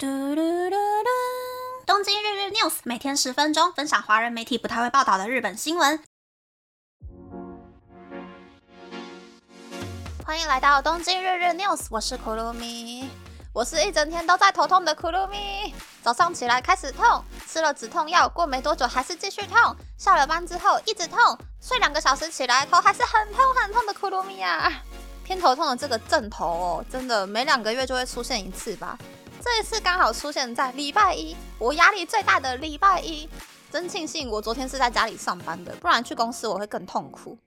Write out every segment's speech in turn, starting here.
嘟嘟嘟嘟！东京日日 news 每天十分钟，分享华人媒体不太会报道的日本新闻。欢迎来到东京日日 news，我是库鲁米，我是一整天都在头痛的库鲁米。早上起来开始痛，吃了止痛药，过没多久还是继续痛。下了班之后一直痛，睡两个小时起来头还是很痛很痛的库鲁米啊！偏头痛的这个症头哦，真的每两个月就会出现一次吧。这一次刚好出现在礼拜一，我压力最大的礼拜一，真庆幸我昨天是在家里上班的，不然去公司我会更痛苦。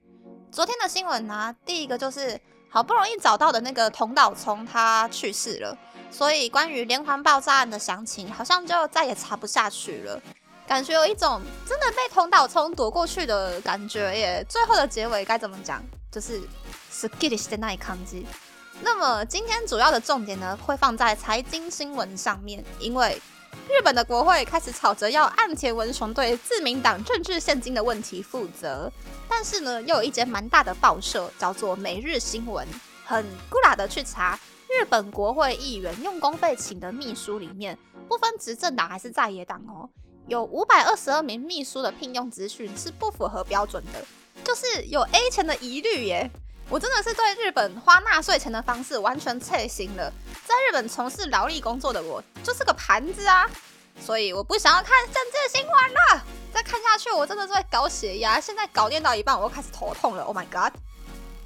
昨天的新闻呢，第一个就是好不容易找到的那个同岛聪他去世了，所以关于连环爆炸案的详情好像就再也查不下去了，感觉有一种真的被同岛聪躲过去的感觉耶。最后的结尾该怎么讲？就是すっきりしてない感じ。 那么今天主要的重点呢，会放在财经新闻上面，因为日本的国会开始吵着要岸田文雄对自民党政治现金的问题负责，但是呢，又有一间蛮大的报社叫做《每日新闻》，很孤拉的去查日本国会议员用公费请的秘书里面，不分执政党还是在野党哦，有五百二十二名秘书的聘用资讯是不符合标准的，就是有 A 钱的疑虑耶。我真的是对日本花纳税钱的方式完全侧心了。在日本从事劳力工作的我，就是个盘子啊，所以我不想要看政治新闻了。再看下去，我真的是会搞血压。现在搞练到一半，我又开始头痛了。Oh my god！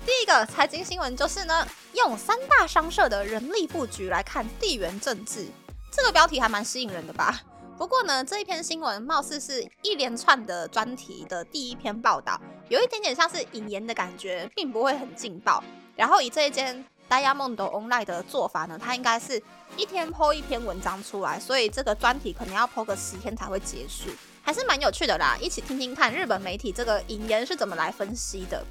第一个财经新闻就是呢，用三大商社的人力布局来看地缘政治，这个标题还蛮吸引人的吧？不过呢，这一篇新闻貌似是一连串的专题的第一篇报道，有一点点像是引言的感觉，并不会很劲爆。然后以这一间 Diamond Online 的做法呢，它应该是一天剖一篇文章出来，所以这个专题可能要剖个十天才会结束，还是蛮有趣的啦。一起听听看日本媒体这个引言是怎么来分析的。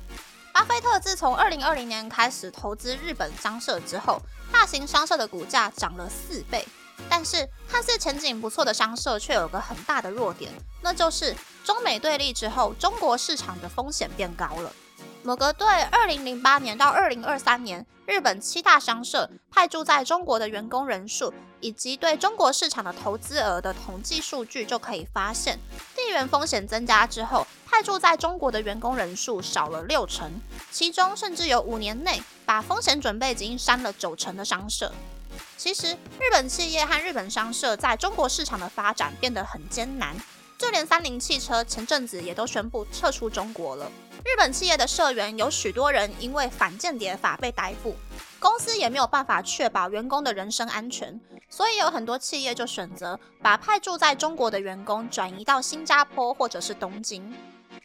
巴菲特自从二零二零年开始投资日本商社之后，大型商社的股价涨了四倍。但是看似前景不错的商社却有个很大的弱点，那就是中美对立之后，中国市场的风险变高了。某个对二零零八年到二零二三年日本七大商社派驻在中国的员工人数，以及对中国市场的投资额的统计数据，就可以发现，地缘风险增加之后，派驻在中国的员工人数少了六成，其中甚至有五年内把风险准备金删了九成的商社。其实，日本企业和日本商社在中国市场的发展变得很艰难，就连三菱汽车前阵子也都宣布撤出中国了。日本企业的社员有许多人因为反间谍法被逮捕，公司也没有办法确保员工的人身安全，所以有很多企业就选择把派驻在中国的员工转移到新加坡或者是东京。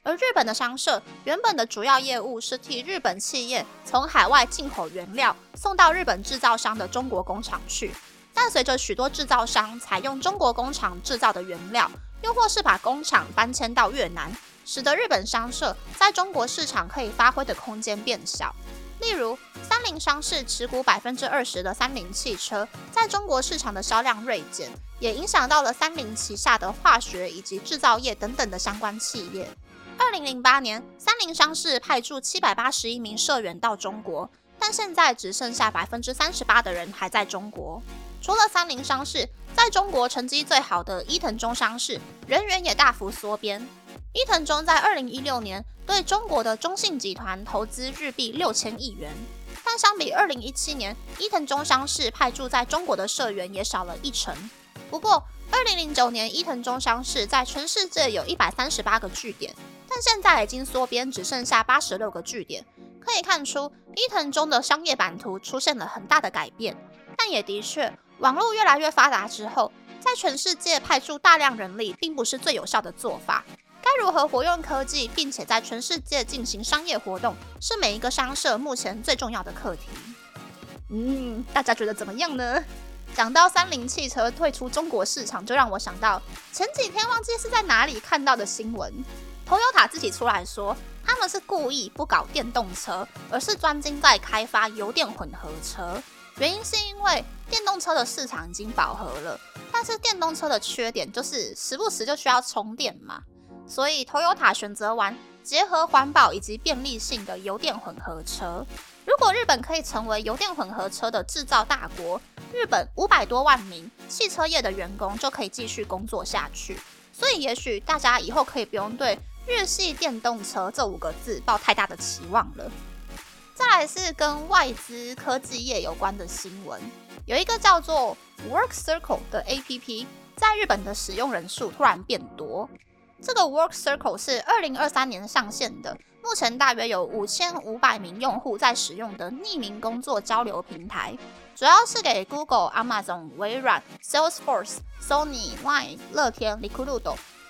而日本的商社原本的主要业务是替日本企业从海外进口原料，送到日本制造商的中国工厂去。但随着许多制造商采用中国工厂制造的原料，又或是把工厂搬迁到越南，使得日本商社在中国市场可以发挥的空间变小。例如，三菱商事持股百分之二十的三菱汽车，在中国市场的销量锐减，也影响到了三菱旗下的化学以及制造业等等的相关企业。二零零八年，三菱商事派驻七百八十一名社员到中国，但现在只剩下百分之三十八的人还在中国。除了三菱商事，在中国成绩最好的伊藤忠商事人员也大幅缩编。伊藤忠在二零一六年对中国的中信集团投资日币六千亿元，但相比二零一七年，伊藤忠商事派驻在中国的社员也少了一成。不过，二零零九年伊藤忠商事在全世界有一百三十八个据点。但现在已经缩编，只剩下八十六个据点，可以看出伊藤忠的商业版图出现了很大的改变。但也的确，网络越来越发达之后，在全世界派出大量人力，并不是最有效的做法。该如何活用科技，并且在全世界进行商业活动，是每一个商社目前最重要的课题。嗯，大家觉得怎么样呢？讲到三菱汽车退出中国市场，就让我想到前几天忘记是在哪里看到的新闻。Toyota 自己出来说，他们是故意不搞电动车，而是专精在开发油电混合车。原因是因为电动车的市场已经饱和了，但是电动车的缺点就是时不时就需要充电嘛。所以 Toyota 选择玩结合环保以及便利性的油电混合车。如果日本可以成为油电混合车的制造大国，日本五百多万名汽车业的员工就可以继续工作下去。所以，也许大家以后可以不用对日系电动车这五个字抱太大的期望了。再来是跟外资科技业有关的新闻，有一个叫做 Work Circle 的 APP，在日本的使用人数突然变多。这个 Work Circle 是二零二三年上线的，目前大约有五千五百名用户在使用的匿名工作交流平台，主要是给 Google、Amazon、微软、Salesforce、Sony、Line、乐天、Recruit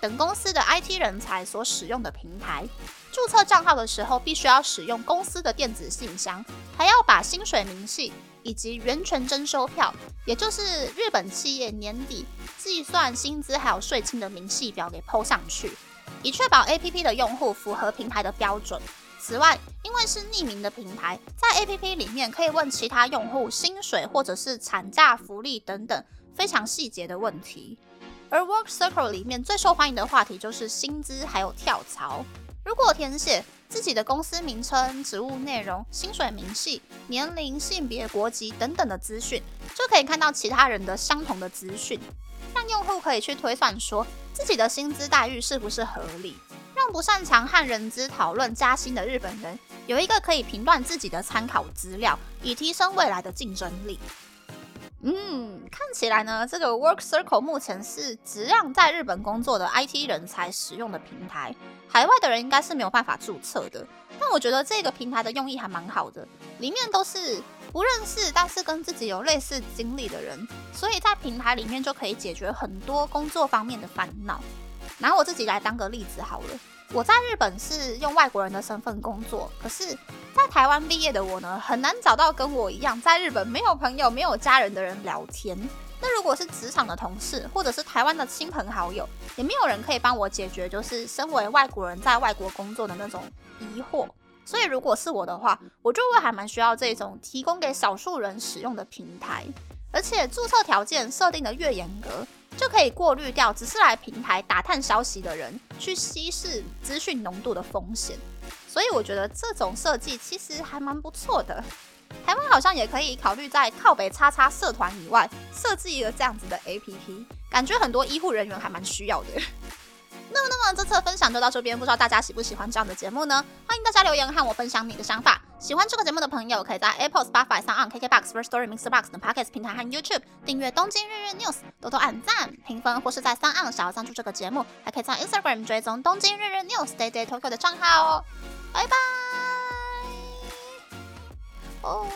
等公司的 IT 人才所使用的平台。注册账号的时候，必须要使用公司的电子信箱，还要把薪水明细以及源泉征收票，也就是日本企业年底计算薪资还有税金的明细表给抛上去，以确保 APP 的用户符合平台的标准。此外，因为是匿名的平台，在 APP 里面可以问其他用户薪水或者是产假福利等等非常细节的问题。而 Work Circle 里面最受欢迎的话题就是薪资还有跳槽。如果填写自己的公司名称、职务内容、薪水明细、年龄、性别、国籍等等的资讯，就可以看到其他人的相同的资讯，让用户可以去推算说自己的薪资待遇是不是合理，让不擅长和人资讨论加薪的日本人有一个可以评断自己的参考资料，以提升未来的竞争力。嗯，看起来呢，这个 Work Circle 目前是只让在日本工作的 IT 人才使用的平台，海外的人应该是没有办法注册的。但我觉得这个平台的用意还蛮好的，里面都是不认识但是跟自己有类似经历的人，所以在平台里面就可以解决很多工作方面的烦恼。拿我自己来当个例子好了。我在日本是用外国人的身份工作，可是，在台湾毕业的我呢，很难找到跟我一样在日本没有朋友、没有家人的人聊天。那如果是职场的同事，或者是台湾的亲朋好友，也没有人可以帮我解决，就是身为外国人在外国工作的那种疑惑。所以，如果是我的话，我就会还蛮需要这种提供给少数人使用的平台，而且注册条件设定的越严格。就可以过滤掉只是来平台打探消息的人，去稀释资讯浓度的风险。所以我觉得这种设计其实还蛮不错的。台湾好像也可以考虑在靠北叉叉社团以外设置一个这样子的 APP，感觉很多医护人员还蛮需要的。那么，那么这次的分享就到这边，不知道大家喜不喜欢这样的节目呢？欢迎大家留言和我分享你的想法。喜欢这个节目的朋友，可以在 Apple、Spotify、上 on KKBox、First Story、Mr. Box 等 Podcast 平台和 YouTube 订阅《东京日日 News》，多多按赞、评分，或是在三 on 想要赞助这个节目，还可以在 Instagram 追踪《东京日日 News》Day Day Tokyo 的账号哦。拜拜。哦。